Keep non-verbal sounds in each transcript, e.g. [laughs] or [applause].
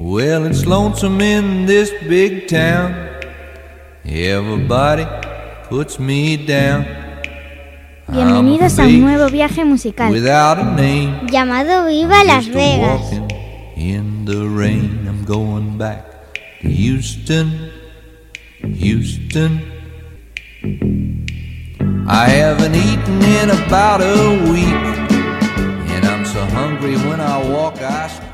Well, it's lonesome in this big town. Everybody puts me down. Bienvenidos a un nuevo viaje musical llamado Viva Las Vegas. In the rain, I'm going back to Houston, Houston. I haven't eaten in about a week, and I'm so hungry when I walk, I.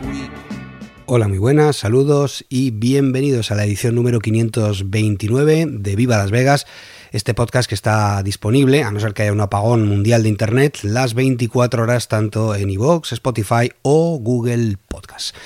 Hola, muy buenas, saludos y bienvenidos a la edición número 529 de Viva Las Vegas, este podcast que está disponible, a no ser que haya un apagón mundial de Internet, las 24 horas tanto en iVoox, Spotify o Google Podcast.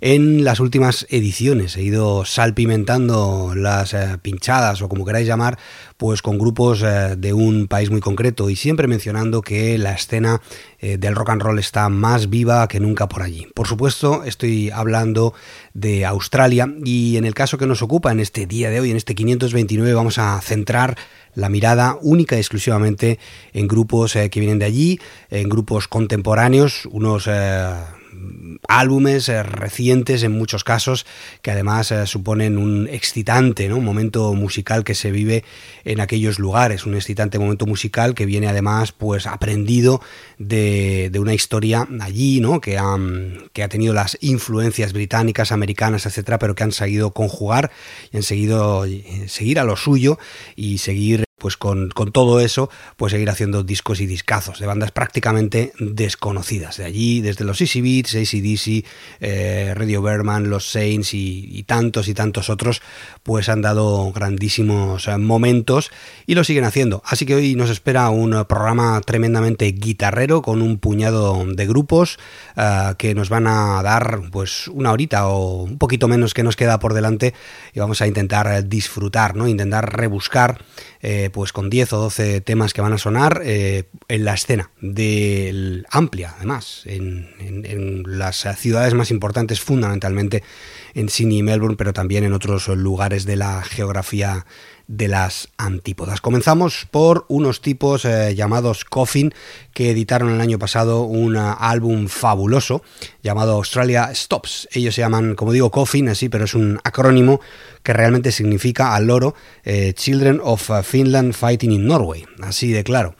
En las últimas ediciones he ido salpimentando las eh, pinchadas o como queráis llamar, pues con grupos eh, de un país muy concreto y siempre mencionando que la escena eh, del rock and roll está más viva que nunca por allí. Por supuesto, estoy hablando de Australia y en el caso que nos ocupa en este día de hoy, en este 529, vamos a centrar la mirada única y exclusivamente en grupos que vienen de allí, en grupos contemporáneos, unos álbumes eh, recientes en muchos casos que además eh, suponen un excitante ¿no? un momento musical que se vive en aquellos lugares un excitante momento musical que viene además pues aprendido de, una historia allí ¿no? que, ha, que ha tenido las influencias británicas americanas etcétera pero que han seguido conjugar y han seguido eh, seguir a lo suyo y seguir pues con, todo eso, pues seguir haciendo discos y discazos de bandas prácticamente desconocidas. De allí, desde los Easy Beats, ACDC, eh, Radio Berman, los Saints y, tantos y tantos otros, pues han dado grandísimos eh, momentos y lo siguen haciendo. Así que hoy nos espera un programa tremendamente guitarrero con un puñado de grupos eh, que nos van a dar pues una horita o un poquito menos que nos queda por delante y vamos a intentar disfrutar, ¿no? Intentar rebuscar eh, pues con 10 o 12 temas que van a sonar eh, en la escena del amplia, además, en, las ciudades más importantes, fundamentalmente en Sydney y Melbourne, pero también en otros lugares de la geografía de las antípodas. Comenzamos por unos tipos eh, llamados Coffin que editaron el año pasado un álbum fabuloso llamado Australia Stops. Ellos se llaman, como digo, Coffin, así, pero es un acrónimo que realmente significa al loro eh, Children of Finland Fighting in Norway, así de claro.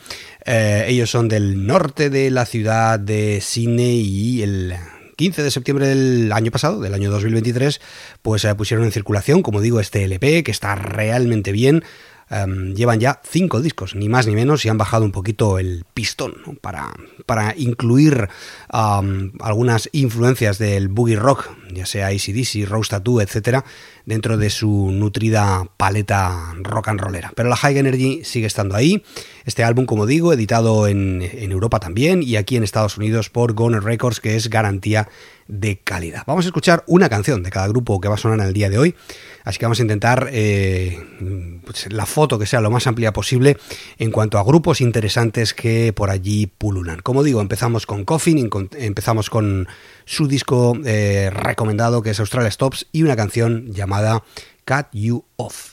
Eh, ellos son del norte de la ciudad de Sydney y el 15 de septiembre del año pasado, del año 2023, pues se pusieron en circulación, como digo, este LP, que está realmente bien. Em, llevan ya cinco discos, ni más ni menos, y han bajado un poquito el pistón para, para incluir algunas influencias del boogie rock, ya sea ACDC, Rose Tattoo, etcétera, dentro de su nutrida paleta rock and rollera. Pero la High Energy sigue estando ahí. Este álbum, como digo, editado en, en Europa también y aquí en Estados Unidos por Goner Records, que es garantía de calidad. Vamos a escuchar una canción de cada grupo que va a sonar en el día de hoy. Así que vamos a intentar eh, pues, la foto que sea lo más amplia posible en cuanto a grupos interesantes que por allí pululan. Como digo, empezamos con Coffin, empezamos con su disco eh, recomendado que es Australia Stops y una canción llamada Cut You Off.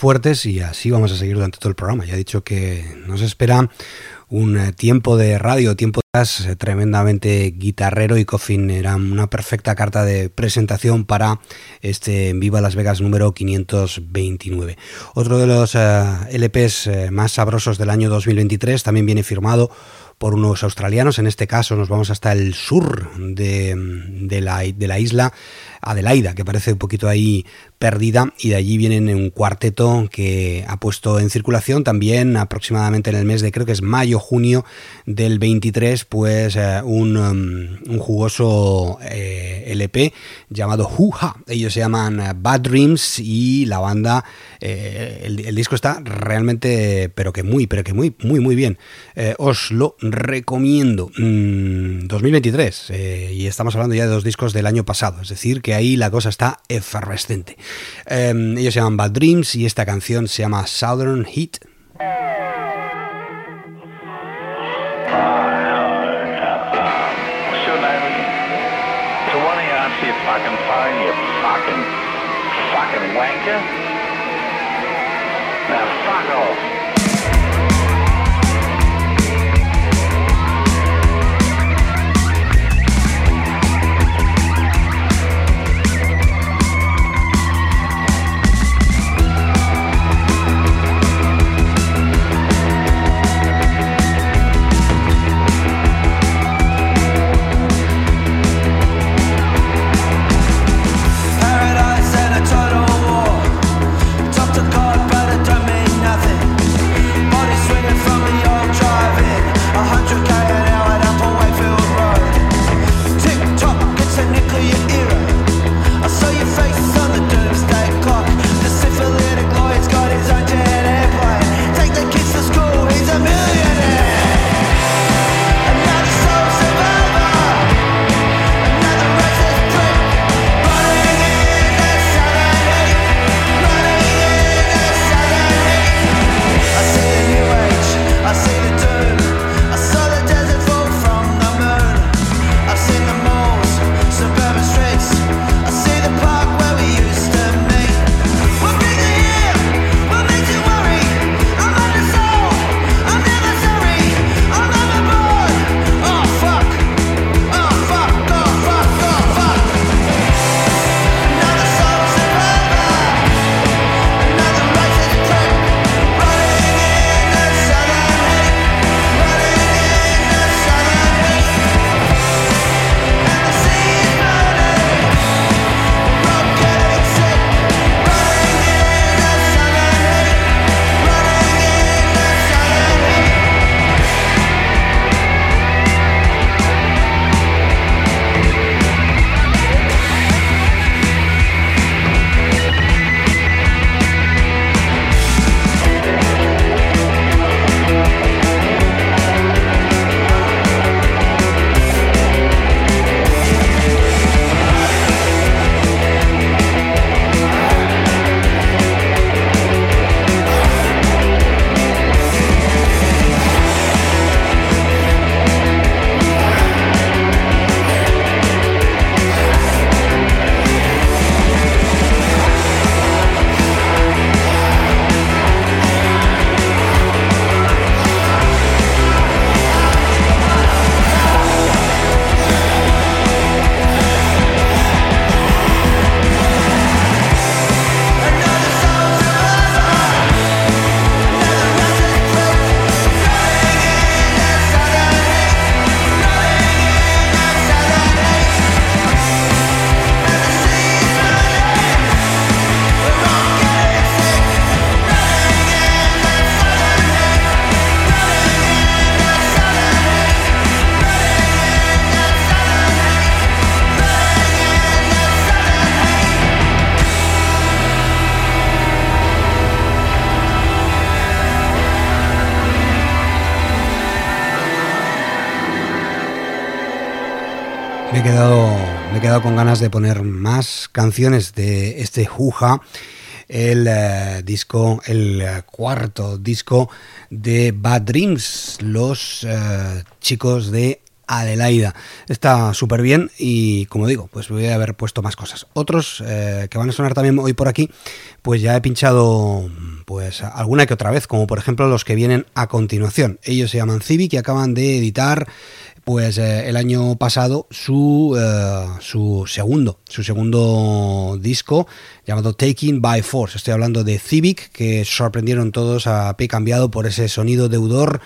Fuertes y así vamos a seguir durante todo el programa. Ya he dicho que nos espera un eh, tiempo de radio, tiempo de eh, tremendamente guitarrero y Coffin era una perfecta carta de presentación para este Viva Las Vegas número 529. Otro de los eh, LPs más sabrosos del año 2023 también viene firmado por unos australianos, en este caso nos vamos hasta el sur de, de, la, de la isla Adelaida, que parece un poquito ahí perdida y de allí vienen un cuarteto que ha puesto en circulación también aproximadamente en el mes de creo que es mayo junio del 23 pues eh, un, um, un, jugoso eh, LP llamado Huha ellos se llaman eh, Bad Dreams y la banda el, disco está realmente pero que muy pero que muy muy muy bien. Os lo recomiendo. 2023 mm, y estamos hablando ya de dos discos del año pasado es decir que ahí la cosa está efervescente. Em, ellos se llaman Bad Dreams y esta canción se llama Southern Heat. Con ganas de poner más canciones de este Juja, el eh, disco, el eh, cuarto disco de Bad Dreams, los eh, chicos de Adelaida. Está súper bien y como digo, pues voy a haber puesto más cosas. Otros que van a sonar también hoy por aquí, pues ya he pinchado pues alguna que otra vez, como por ejemplo los que vienen a continuación. Ellos se llaman Civic y acaban de editar pues eh, el año pasado su, eh, su segundo, su segundo disco llamado Taking by Force. Estoy hablando de Civic, que sorprendieron todos a pie cambiado por ese sonido deudor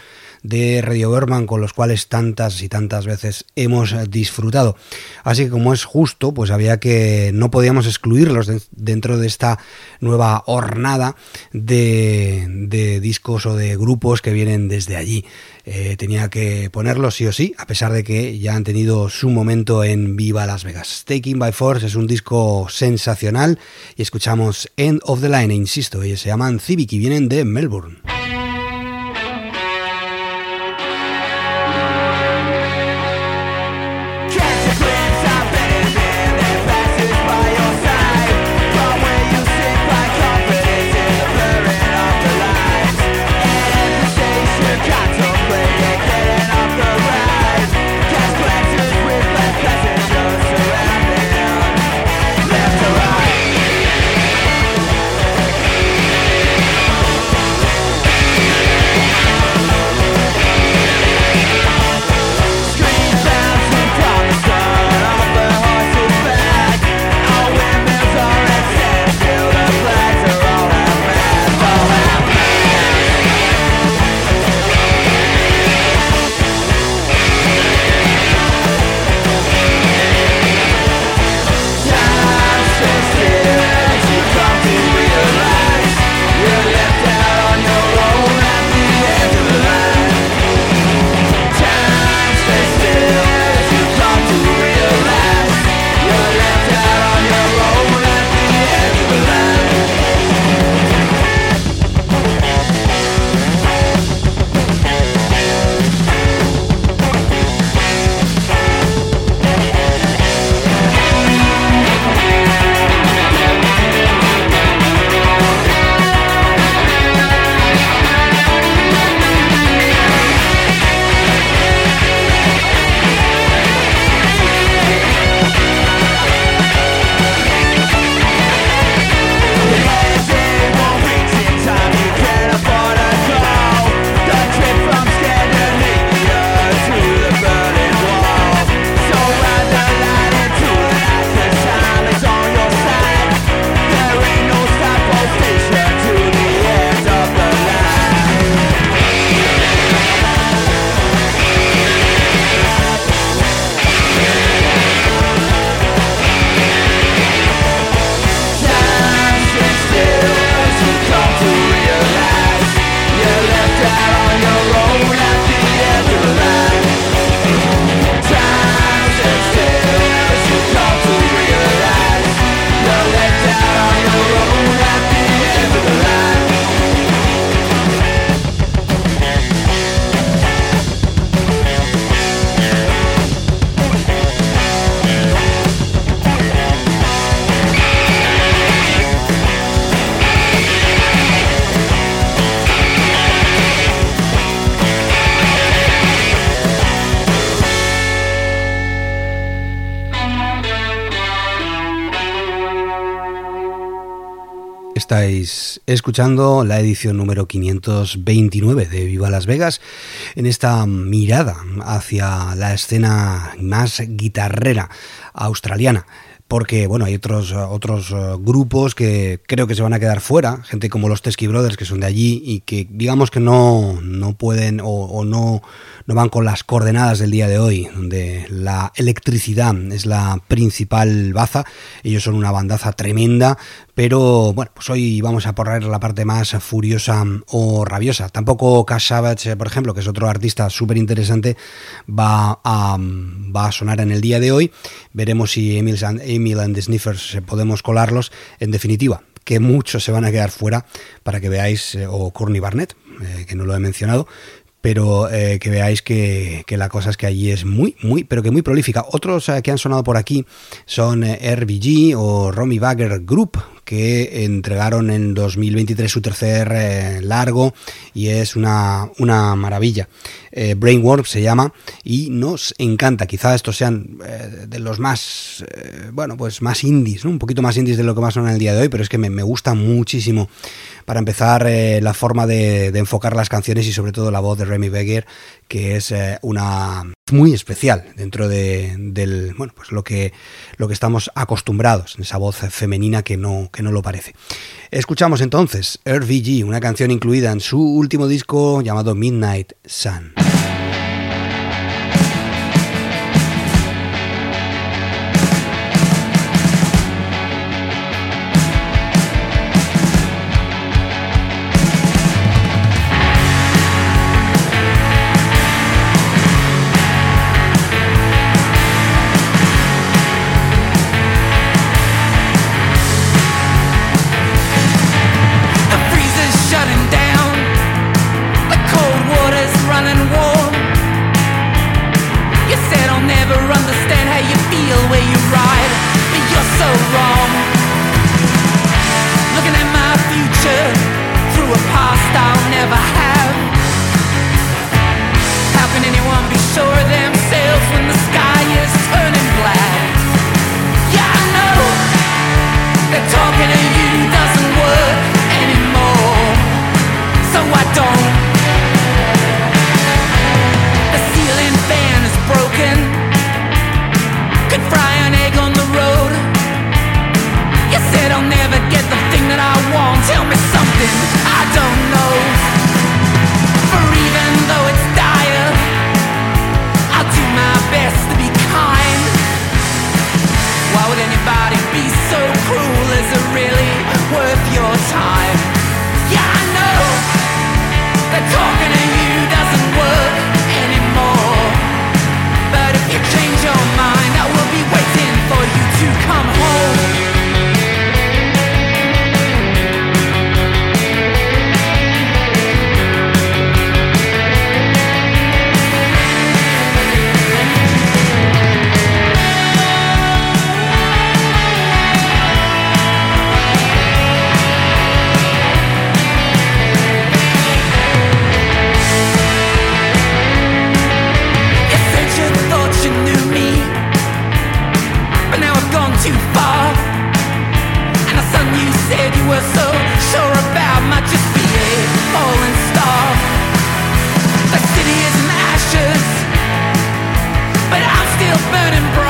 de Radio Berman con los cuales tantas y tantas veces hemos disfrutado. Así que como es justo, pues había que no podíamos excluirlos dentro de esta nueva hornada de, discos o de grupos que vienen desde allí. Eh, tenía que ponerlos sí o sí, a pesar de que ya han tenido su momento en Viva Las Vegas. Taking by Force es un disco sensacional y escuchamos End of the Line, e insisto, ellos se llaman Civic y vienen de Melbourne. Escuchando la edición número 529 de Viva Las Vegas en esta mirada hacia la escena más guitarrera australiana. Porque bueno, hay otros, otros eh, grupos que creo que se van a quedar fuera, gente como los Teskey Brothers que son de allí y que digamos que no, no pueden o, no, no van con las coordenadas del día de hoy, donde la electricidad es la principal baza, ellos son una bandaza tremenda, pero bueno, pues hoy vamos a poner la parte más furiosa o rabiosa. Tampoco Cash Savage, por ejemplo, que es otro artista súper interesante, va a, sonar en el día de hoy. Veremos si Emil and, Emil and the Sniffers podemos colarlos. En definitiva, que muchos se van a quedar fuera para que veáis, eh, o Courtney Barnett, eh, que no lo he mencionado, pero eh, que veáis que, la cosa es que allí es muy, muy, pero que muy prolífica. Otros que han sonado por aquí son RBG o Romy Bagger Group, que entregaron en 2023 su tercer eh, largo y es una, una maravilla. Eh, se llama y nos encanta. Quizá estos sean eh, de los más, bueno, pues más indies, un poquito más indies de lo que más son en el día de hoy, pero es que me, gusta muchísimo para empezar, eh, la forma de, enfocar las canciones y sobre todo la voz de Remy Beger, que es eh, una muy especial dentro de del, bueno, pues lo que, lo que estamos acostumbrados, esa voz femenina que no, que no lo parece. Escuchamos entonces RVG, una canción incluida en su último disco llamado Midnight Sun. said you were so sure about might just be a falling star. The city is in ashes, but I'm still burning bright.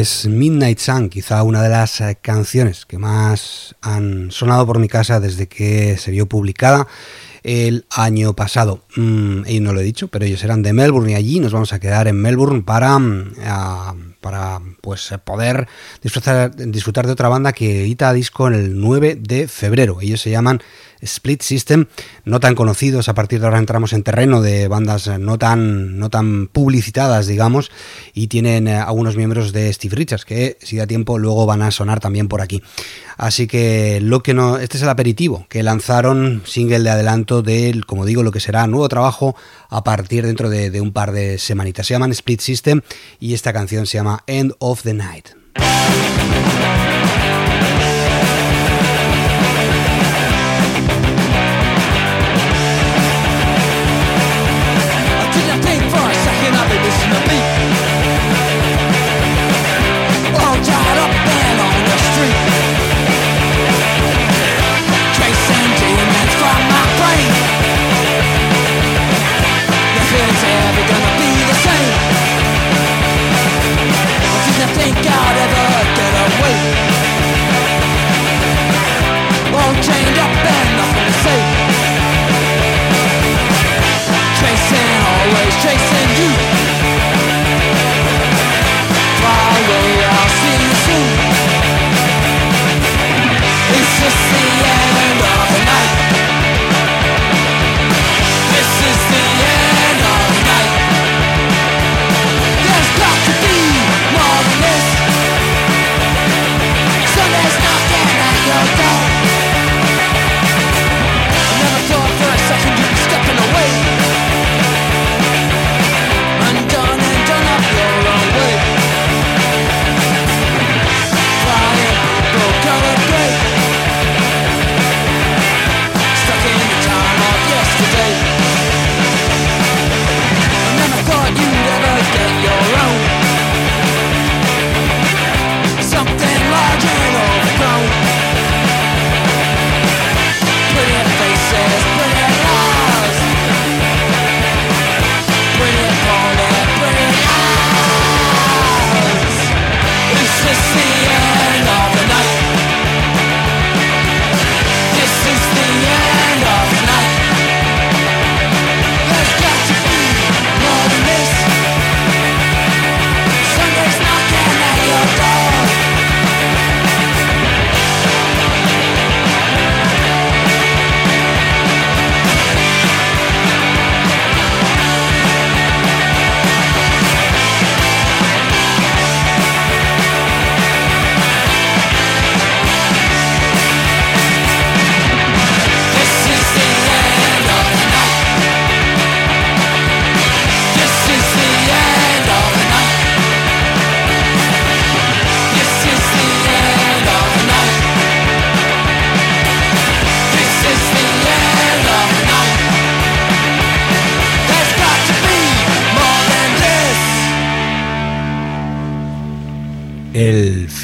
Es Midnight Sun, quizá una de las eh, canciones que más han sonado por mi casa desde que se vio publicada el año pasado. Mm, y no lo he dicho, pero ellos eran de Melbourne y allí nos vamos a quedar en Melbourne para, mm, para pues, poder disfrutar, de otra banda que edita disco el 9 de febrero. Ellos se llaman Split System, no tan conocidos, a partir de ahora entramos en terreno de bandas no tan, no tan publicitadas, digamos, y tienen eh, algunos miembros de Steve Richards, que si da tiempo luego van a sonar también por aquí. Así que lo que no, este es el aperitivo que lanzaron single de adelanto del, como digo, lo que será nuevo trabajo a partir dentro de, un par de semanitas. Se llaman Split System y esta canción se llama End of the Night.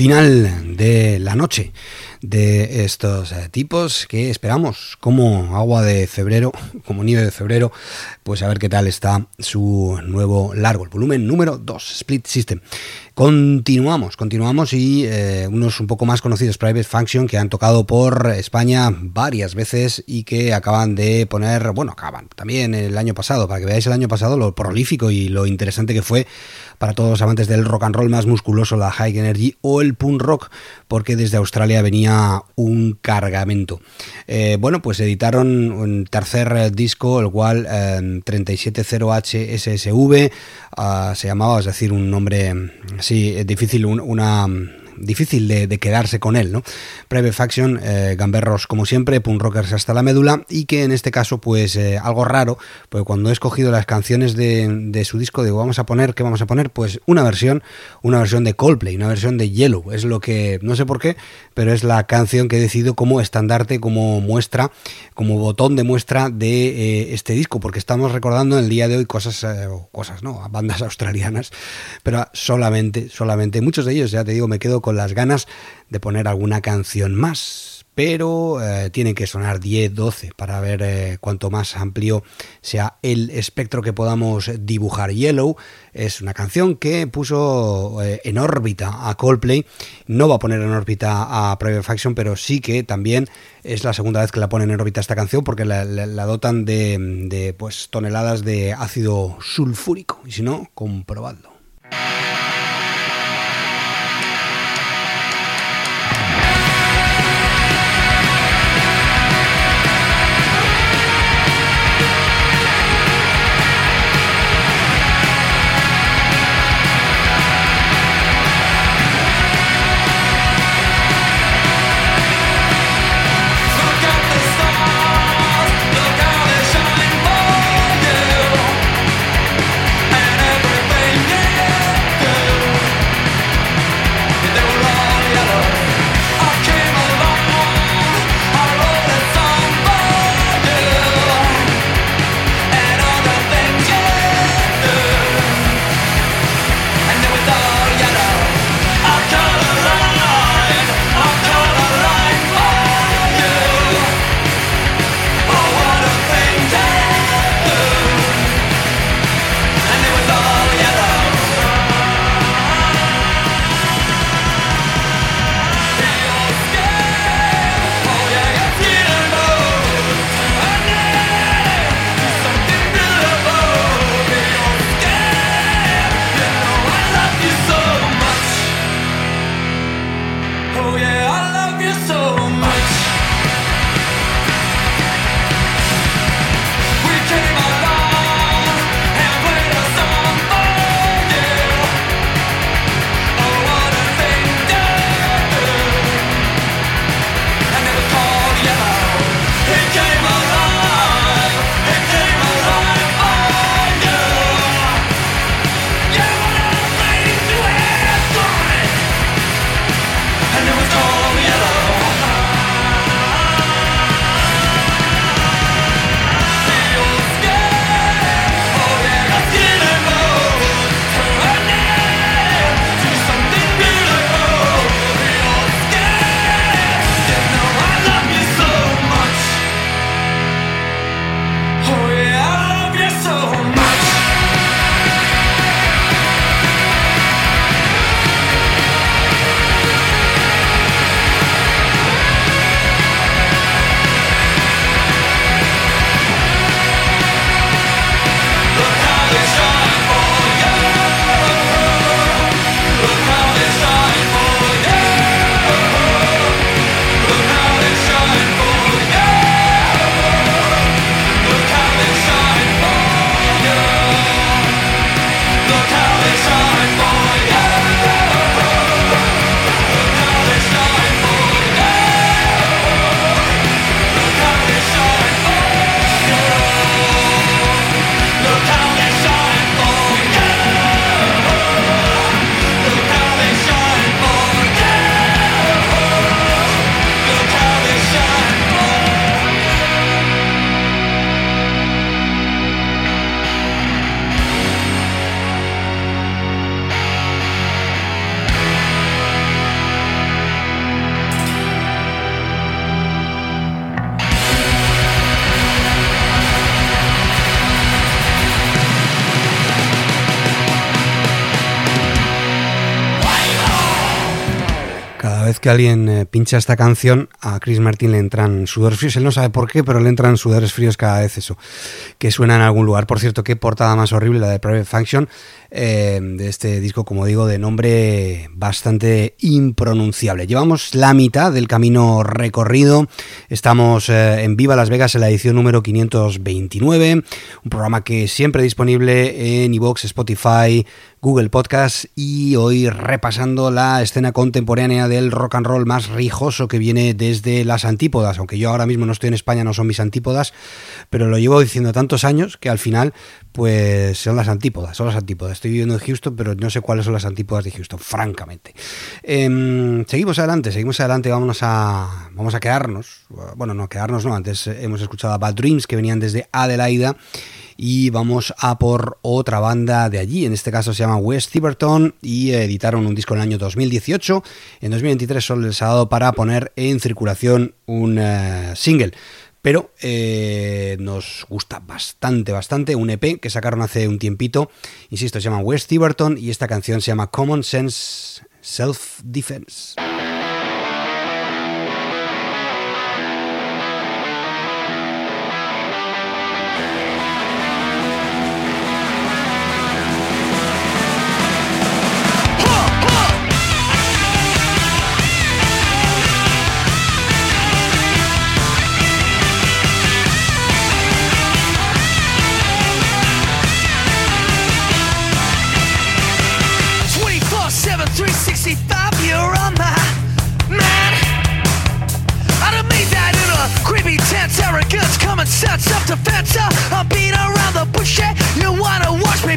Final de la noche de estos eh, tipos que esperamos como agua de febrero, [laughs] como nieve de febrero, pues a ver qué tal está su nuevo largo, el volumen número 2, Split System. Continuamos, continuamos y eh, unos un poco más conocidos, Private Function, que han tocado por España varias veces y que acaban de poner, bueno, acaban también el año pasado, para que veáis el año pasado lo prolífico y lo interesante que fue para todos los amantes del rock and roll más musculoso, la high energy o el punk rock, porque desde Australia venía un cargamento. Eh, bueno, pues editaron un tercer disco, el cual 370HSSV ah, se llamaba, es decir, un nombre así difícil, una difícil de, quedarse con él, ¿no? Private Faction, eh, gamberros como siempre, punk rockers hasta la médula y que en este caso pues eh, algo raro, porque cuando he escogido las canciones de, su disco digo vamos a poner, ¿qué vamos a poner? Pues una versión, una versión de Coldplay, una versión de Yellow, es lo que, no sé por qué, pero es la canción que he decidido como estandarte, como muestra, como botón de muestra de eh, este disco, porque estamos recordando en el día de hoy cosas, cosas, ¿no? Bandas [laughs] australianas, pero solamente, solamente, muchos de ellos, ya te digo, me quedo con las ganas de poner alguna canción más, pero eh, tiene que sonar 10, 12 para ver eh, cuanto más amplio sea el espectro que podamos dibujar. Yellow es una canción que puso eh, en órbita a Coldplay, no va a poner en órbita a Private Faction, pero sí que también es la segunda vez que la ponen en órbita esta canción porque la, dotan de, de pues, toneladas de ácido sulfúrico, y si no, comprobadlo. Que alguien eh, pincha esta canción, a Chris Martin le entran sudores fríos. Él no sabe por qué, pero le entran sudores fríos cada vez eso, que suena en algún lugar. Por cierto, qué portada más horrible la de Private Function, eh, de este disco, como digo, de nombre bastante impronunciable. Llevamos la mitad del camino recorrido. Estamos eh, en Viva Las Vegas en la edición número 529, un programa que siempre disponible en iVoox, Spotify, Google Podcast y hoy repasando la escena contemporánea del rock and roll más rijoso que viene desde las antípodas, aunque yo ahora mismo no estoy en España, no son mis antípodas, pero lo llevo diciendo tantos años que al final pues son las antípodas, son las antípodas. Estoy viviendo en Houston, pero no sé cuáles son las antípodas de Houston, francamente. Em, seguimos adelante, seguimos adelante, vamos a, vamos a quedarnos, bueno, no, quedarnos no, antes hemos escuchado a Bad Dreams que venían desde Adelaida y vamos a por otra banda de allí, en este caso se llama West Tiverton y editaron un disco en el año 2018, en 2023 solo les ha dado para poner en circulación un eh, single pero eh, nos gusta bastante, bastante. Un EP que sacaron hace un tiempito, insisto, se llama West Tiverton y esta canción se llama Common Sense Self Defense. Self-defense. Uh, I'm being around the bush, yeah. You wanna watch me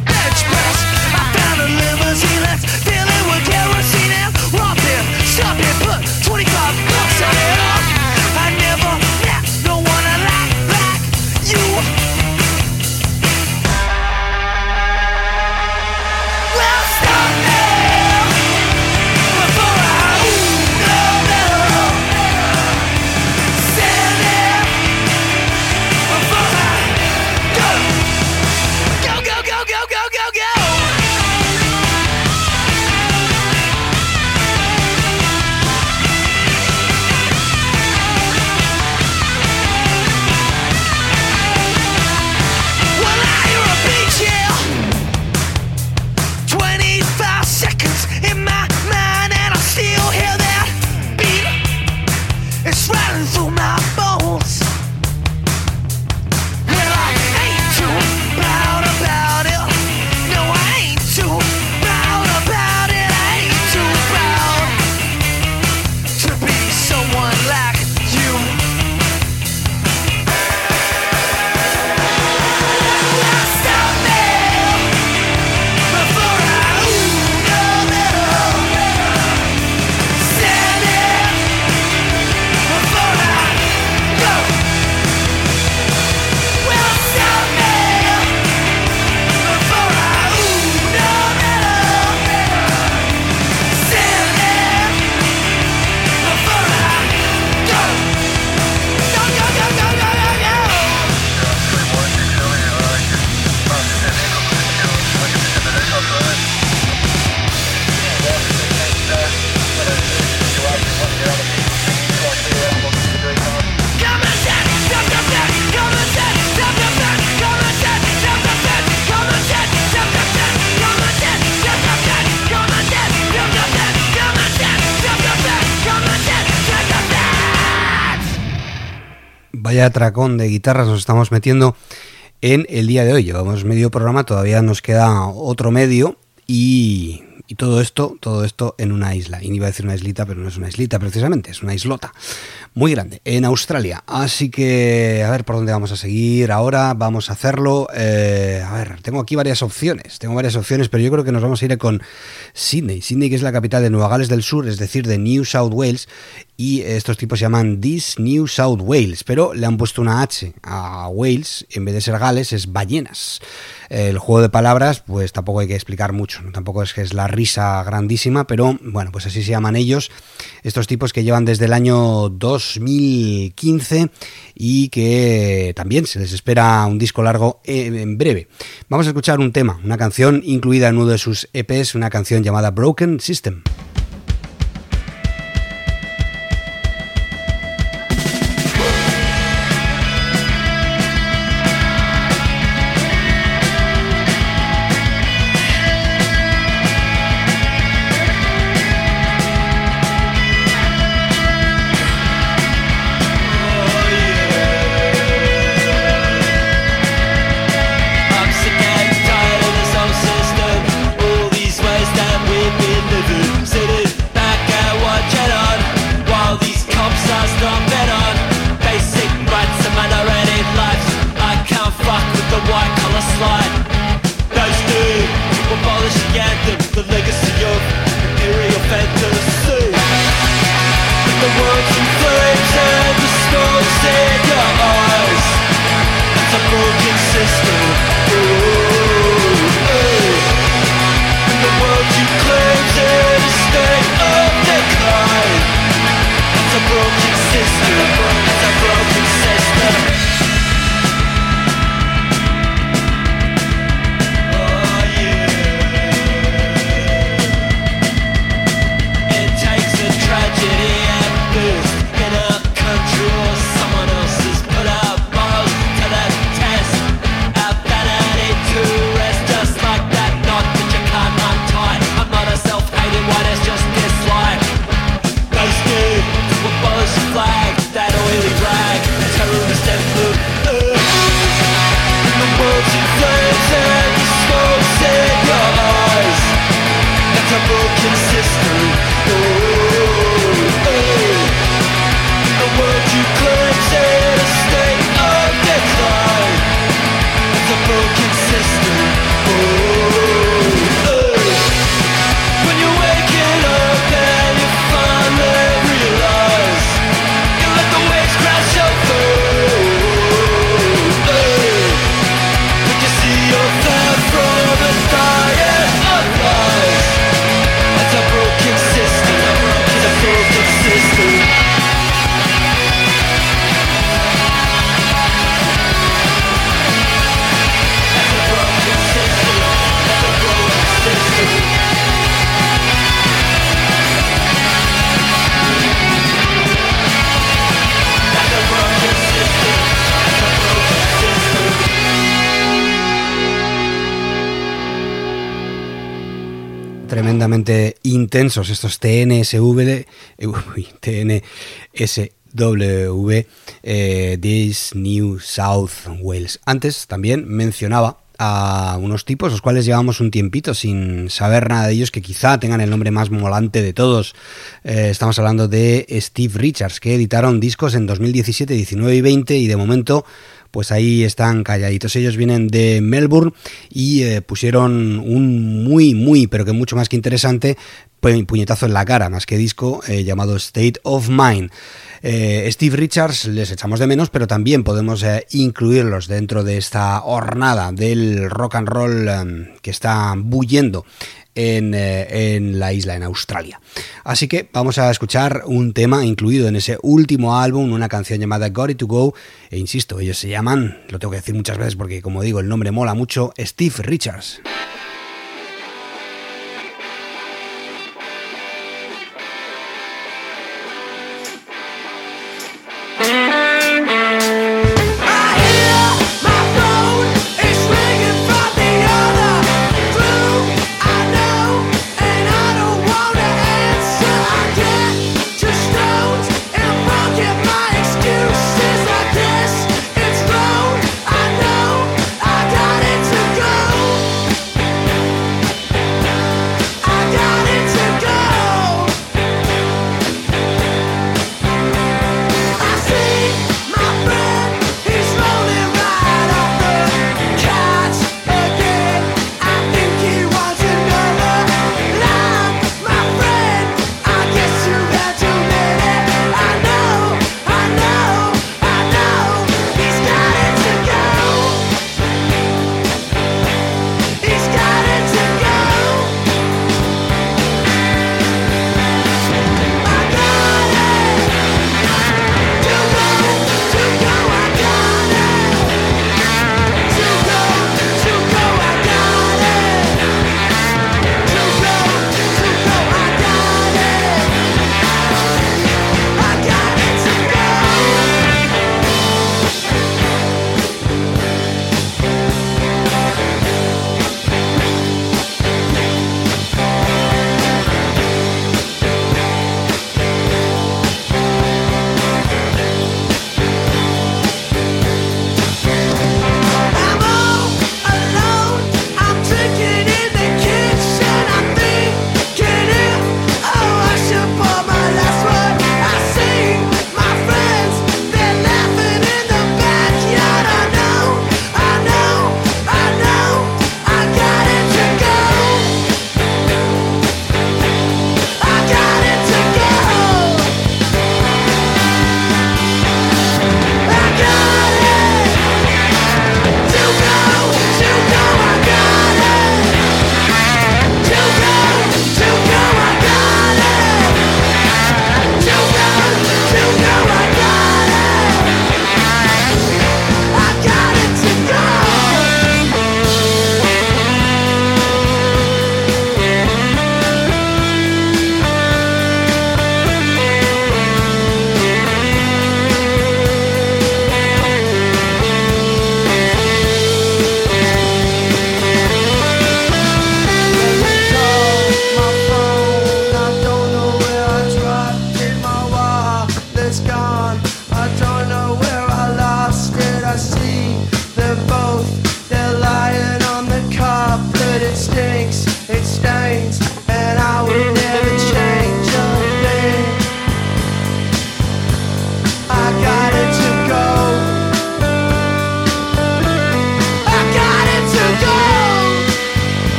Vaya atracón de guitarras nos estamos metiendo en el día de hoy. Llevamos medio programa, todavía nos queda otro medio y, y todo esto, todo esto en una isla. Y iba a decir una islita, pero no es una islita precisamente, es una islota muy grande en Australia. Así que a ver por dónde vamos a seguir ahora. Vamos a hacerlo. eh, a ver, tengo aquí varias opciones. Tengo varias opciones, pero yo creo que nos vamos a ir con Sydney. Sydney, que es la capital de Nueva Gales del Sur, es decir, de New South Wales. Y estos tipos se llaman This New South Wales, pero le han puesto una H a Wales, en vez de ser Gales, es ballenas. El juego de palabras, pues tampoco hay que explicar mucho, tampoco es que es la risa grandísima, pero bueno, pues así se llaman ellos, estos tipos que llevan desde el año 2015 y que también se les espera un disco largo en en breve. Vamos a escuchar un tema, una canción incluida en uno de sus EPs, una canción llamada Broken System. Tremendamente intensos estos TNSV, TNSW, eh, This New South Wales. Antes también mencionaba a unos tipos los cuales llevamos un tiempito sin saber nada de ellos que quizá tengan el nombre más molante de todos. Eh, estamos hablando de Steve Richards que editaron discos en 2017, 19 y 20 y de momento pues ahí están calladitos. Ellos vienen de Melbourne y eh, pusieron un muy, muy, pero que mucho más que interesante puñetazo en la cara, más que disco, eh, llamado State of Mind. Eh, Steve Richards les echamos de menos, pero también podemos incluirlos dentro de esta hornada del rock and roll que está bullendo eh, en, la isla, en Australia. Así que vamos a escuchar un tema incluido en ese último álbum, una canción llamada Got It To Go, e insisto, ellos se llaman, lo tengo que decir muchas veces porque como digo, el nombre mola mucho, Steve Richards.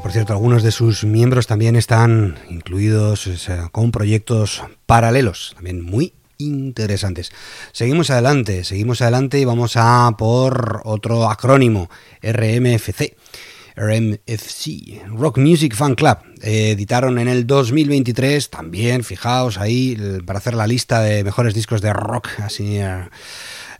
Por cierto, algunos de sus miembros también están incluidos con proyectos paralelos, también muy interesantes. Seguimos adelante, seguimos adelante y vamos a por otro acrónimo, RMFC. RMFC, Rock Music Fan Club. editaron en el 2023 también, fijaos ahí, para hacer la lista de mejores discos de rock así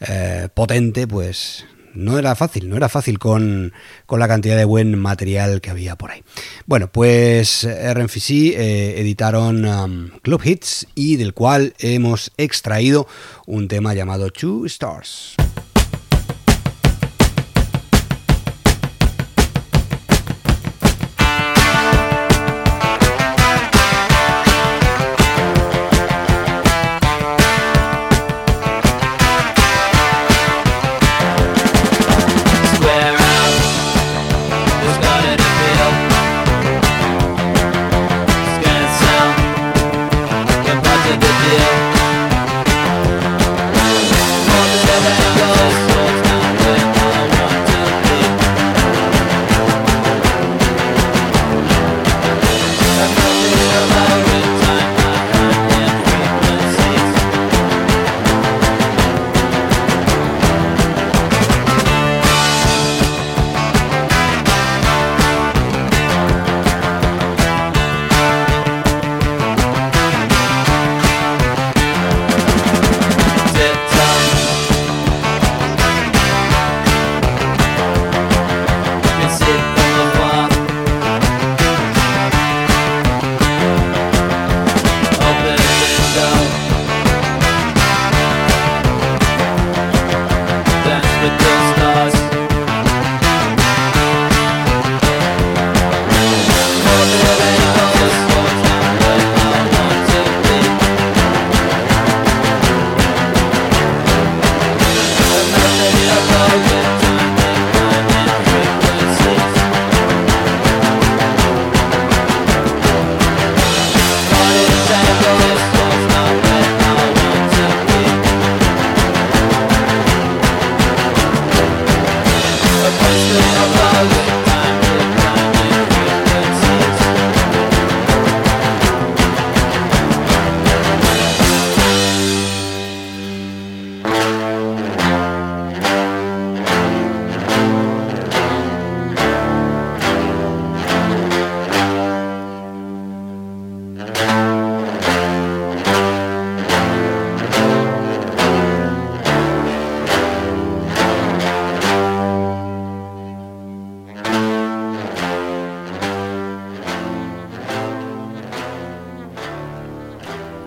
eh, potente, pues no era fácil, no era fácil con, la cantidad de buen material que había por ahí. Bueno, pues RMFC eh, editaron um, Club Hits y del cual hemos extraído un tema llamado Two Stars.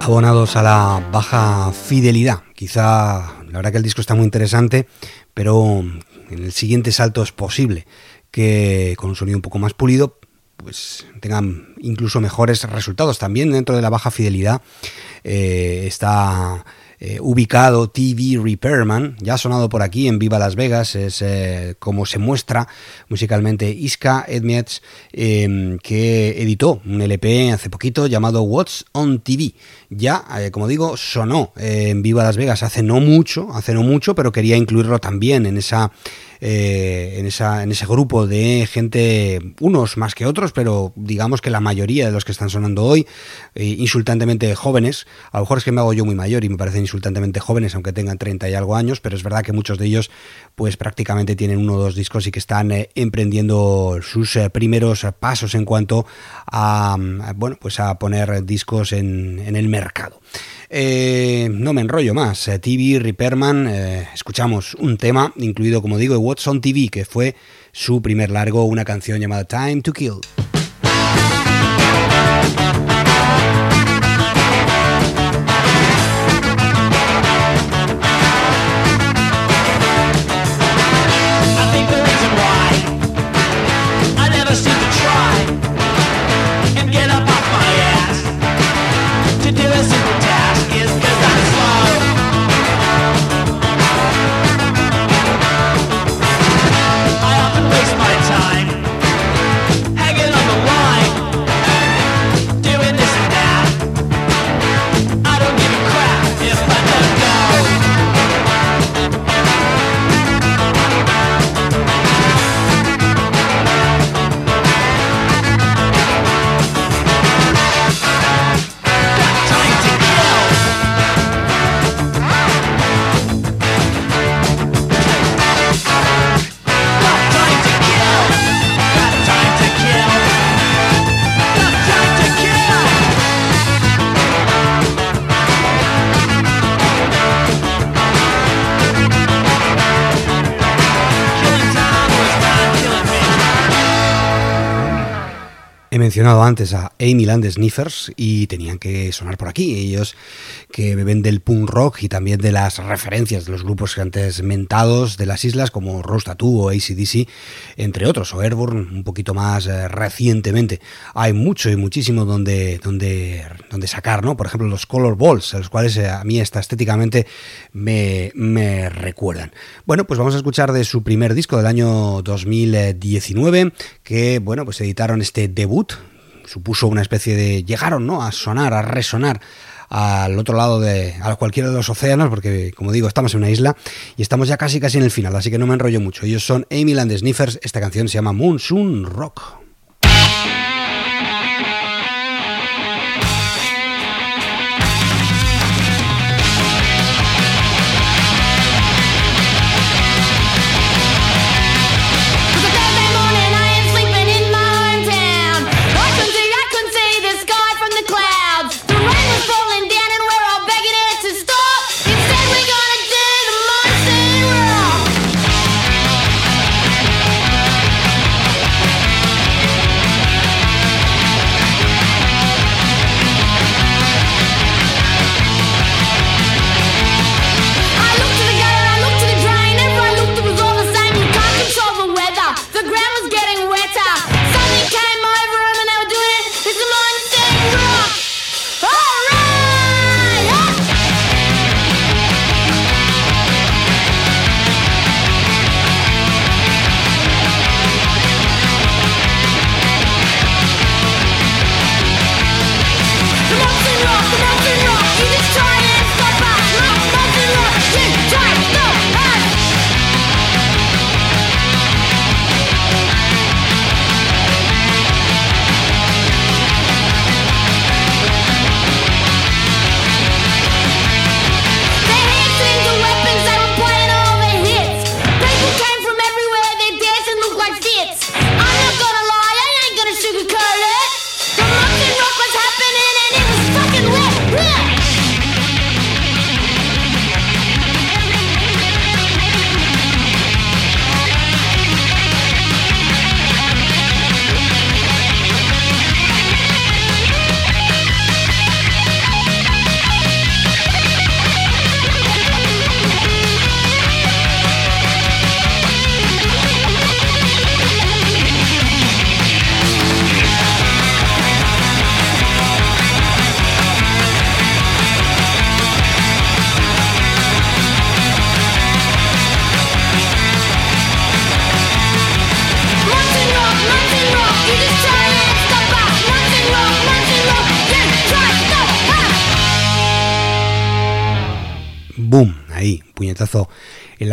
Abonados a la baja fidelidad. Quizá, la verdad que el disco está muy interesante, pero en el siguiente salto es posible que con un sonido un poco más pulido, pues tengan incluso mejores resultados. También dentro de la baja fidelidad eh, está eh, ubicado TV Repairman, ya ha sonado por aquí en Viva Las Vegas, es eh, como se muestra musicalmente Iska Edmietz, em, que editó un LP hace poquito llamado What's on TV. Ya, eh, como digo, sonó en Viva Las Vegas hace no mucho, hace no mucho, pero quería incluirlo también en esa eh, en, esa, en ese grupo de gente, unos más que otros, pero digamos que la mayoría de los que están sonando hoy, eh, insultantemente jóvenes, a lo mejor es que me hago yo muy mayor y me parecen insultantemente jóvenes, aunque tengan 30 y algo años, pero es verdad que muchos de ellos pues prácticamente tienen uno o dos discos y que están eh, emprendiendo sus primeros pasos en cuanto a, bueno, pues a poner discos en, en el mercado. Eh, no me enrollo más. Eh, TV Repairman, eh, escuchamos un tema incluido, como digo, de What's on TV, que fue su primer largo, una canción llamada Time to Kill. Mencionado antes a Amy Land Sniffers y tenían que sonar por aquí. Ellos que beben del punk rock y también de las referencias de los grupos antes mentados de las islas como Rose Tattoo o ACDC, entre otros, o Airborne un poquito más eh, recientemente. Hay mucho y muchísimo donde, donde, donde sacar, ¿no? Por ejemplo, los Color Balls, a los cuales eh, a mí esta estéticamente me, me recuerdan. Bueno, pues vamos a escuchar de su primer disco del año 2019, que, bueno, pues editaron este debut supuso una especie de... llegaron, ¿no? A sonar, a resonar al otro lado de a cualquiera de los océanos, porque como digo, estamos en una isla y estamos ya casi casi en el final, así que no me enrollo mucho. Ellos son Amy Land Sniffers, esta canción se llama Monsoon Rock.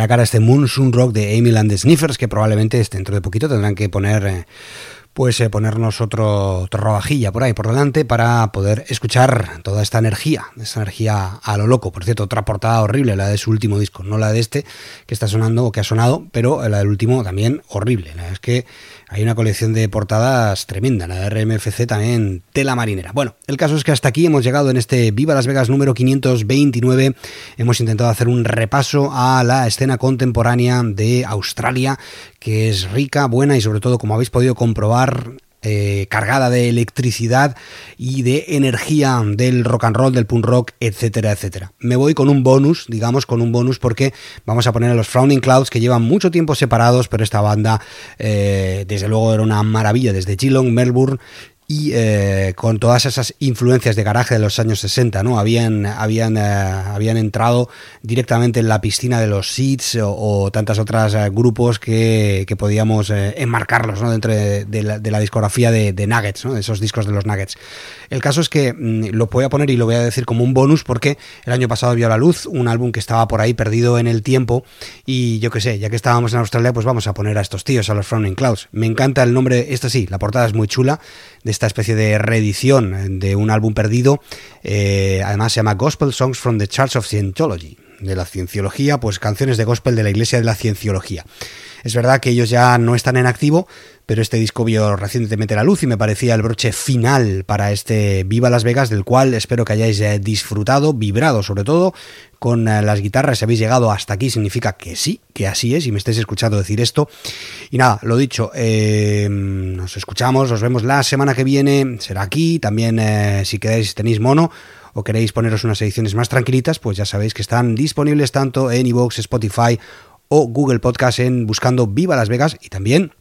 Cara este Moonsoon Rock de Amy Sniffers, que probablemente dentro de poquito tendrán que poner eh, pues eh, ponernos otro, otra por ahí por delante para poder escuchar toda esta energía, esta energía a lo loco. Por cierto, otra portada horrible, la de su último disco, no la de este que está sonando o que ha sonado, pero la del último también horrible. Es que hay una colección de portadas tremenda, la de RMFC también tela marinera. Bueno, el caso es que hasta aquí hemos llegado en este Viva Las Vegas número 529. Hemos intentado hacer un repaso a la escena contemporánea de Australia, que es rica, buena y sobre todo, como habéis podido comprobar, eh, cargada de electricidad y de energía del rock and roll, del punk rock, etcétera, etcétera. Me voy con un bonus, digamos, con un bonus porque vamos a poner a los Frowning Clouds que llevan mucho tiempo separados, pero esta banda, eh, desde luego, era una maravilla desde Geelong, Melbourne y eh, con todas esas influencias de garaje de los años 60, ¿no? Habían, habían, eh, habían entrado directamente en la piscina de los Seeds o, tantas otras eh, grupos que, que podíamos enmarcarlos ¿no? dentro de, la, discografía de, Nuggets, ¿no? de esos discos de los Nuggets. El caso es que mm, lo voy a poner y lo voy a decir como un bonus porque el año pasado vio a la luz un álbum que estaba por ahí perdido en el tiempo y yo qué sé, ya que estábamos en Australia, pues vamos a poner a estos tíos, a los Frowning Clouds. Me encanta el nombre, esta sí, la portada es muy chula esta especie de reedición de un álbum perdido. Eh, además se llama Gospel Songs from the Church of Scientology. De la cienciología, pues canciones de gospel de la Iglesia de la Cienciología. Es verdad que ellos ya no están en activo, pero este disco vio recientemente la luz y me parecía el broche final para este Viva Las Vegas, del cual espero que hayáis eh, disfrutado, vibrado sobre todo, con eh, las guitarras. Si habéis llegado hasta aquí, significa que sí, que así es, y me estáis escuchando decir esto. Y nada, lo dicho, eh, nos escuchamos, nos vemos la semana que viene, será aquí. También, si queréis, tenéis mono o queréis poneros unas ediciones más tranquilitas, pues ya sabéis que están disponibles tanto en iVoox, Spotify o Google Podcast en buscando Viva Las Vegas y también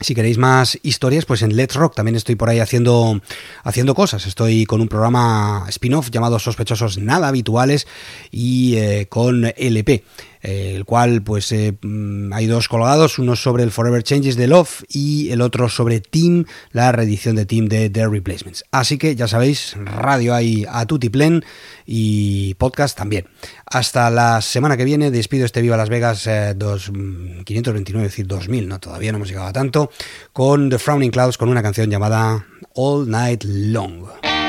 si queréis más historias, pues en Let's Rock también estoy por ahí haciendo, haciendo cosas. Estoy con un programa spin-off llamado Sospechosos Nada Habituales y eh, con LP. Eh, el cual pues eh, mm, hay dos colgados, uno sobre el Forever Changes de Love y el otro sobre Team, la reedición de Team de The Replacements. Así que ya sabéis, radio hay a Tutiplen y podcast también. Hasta la semana que viene, despido este Viva Las Vegas 529, mm, es decir 2000, no, todavía no hemos llegado a tanto, con The Frowning Clouds con una canción llamada All Night Long.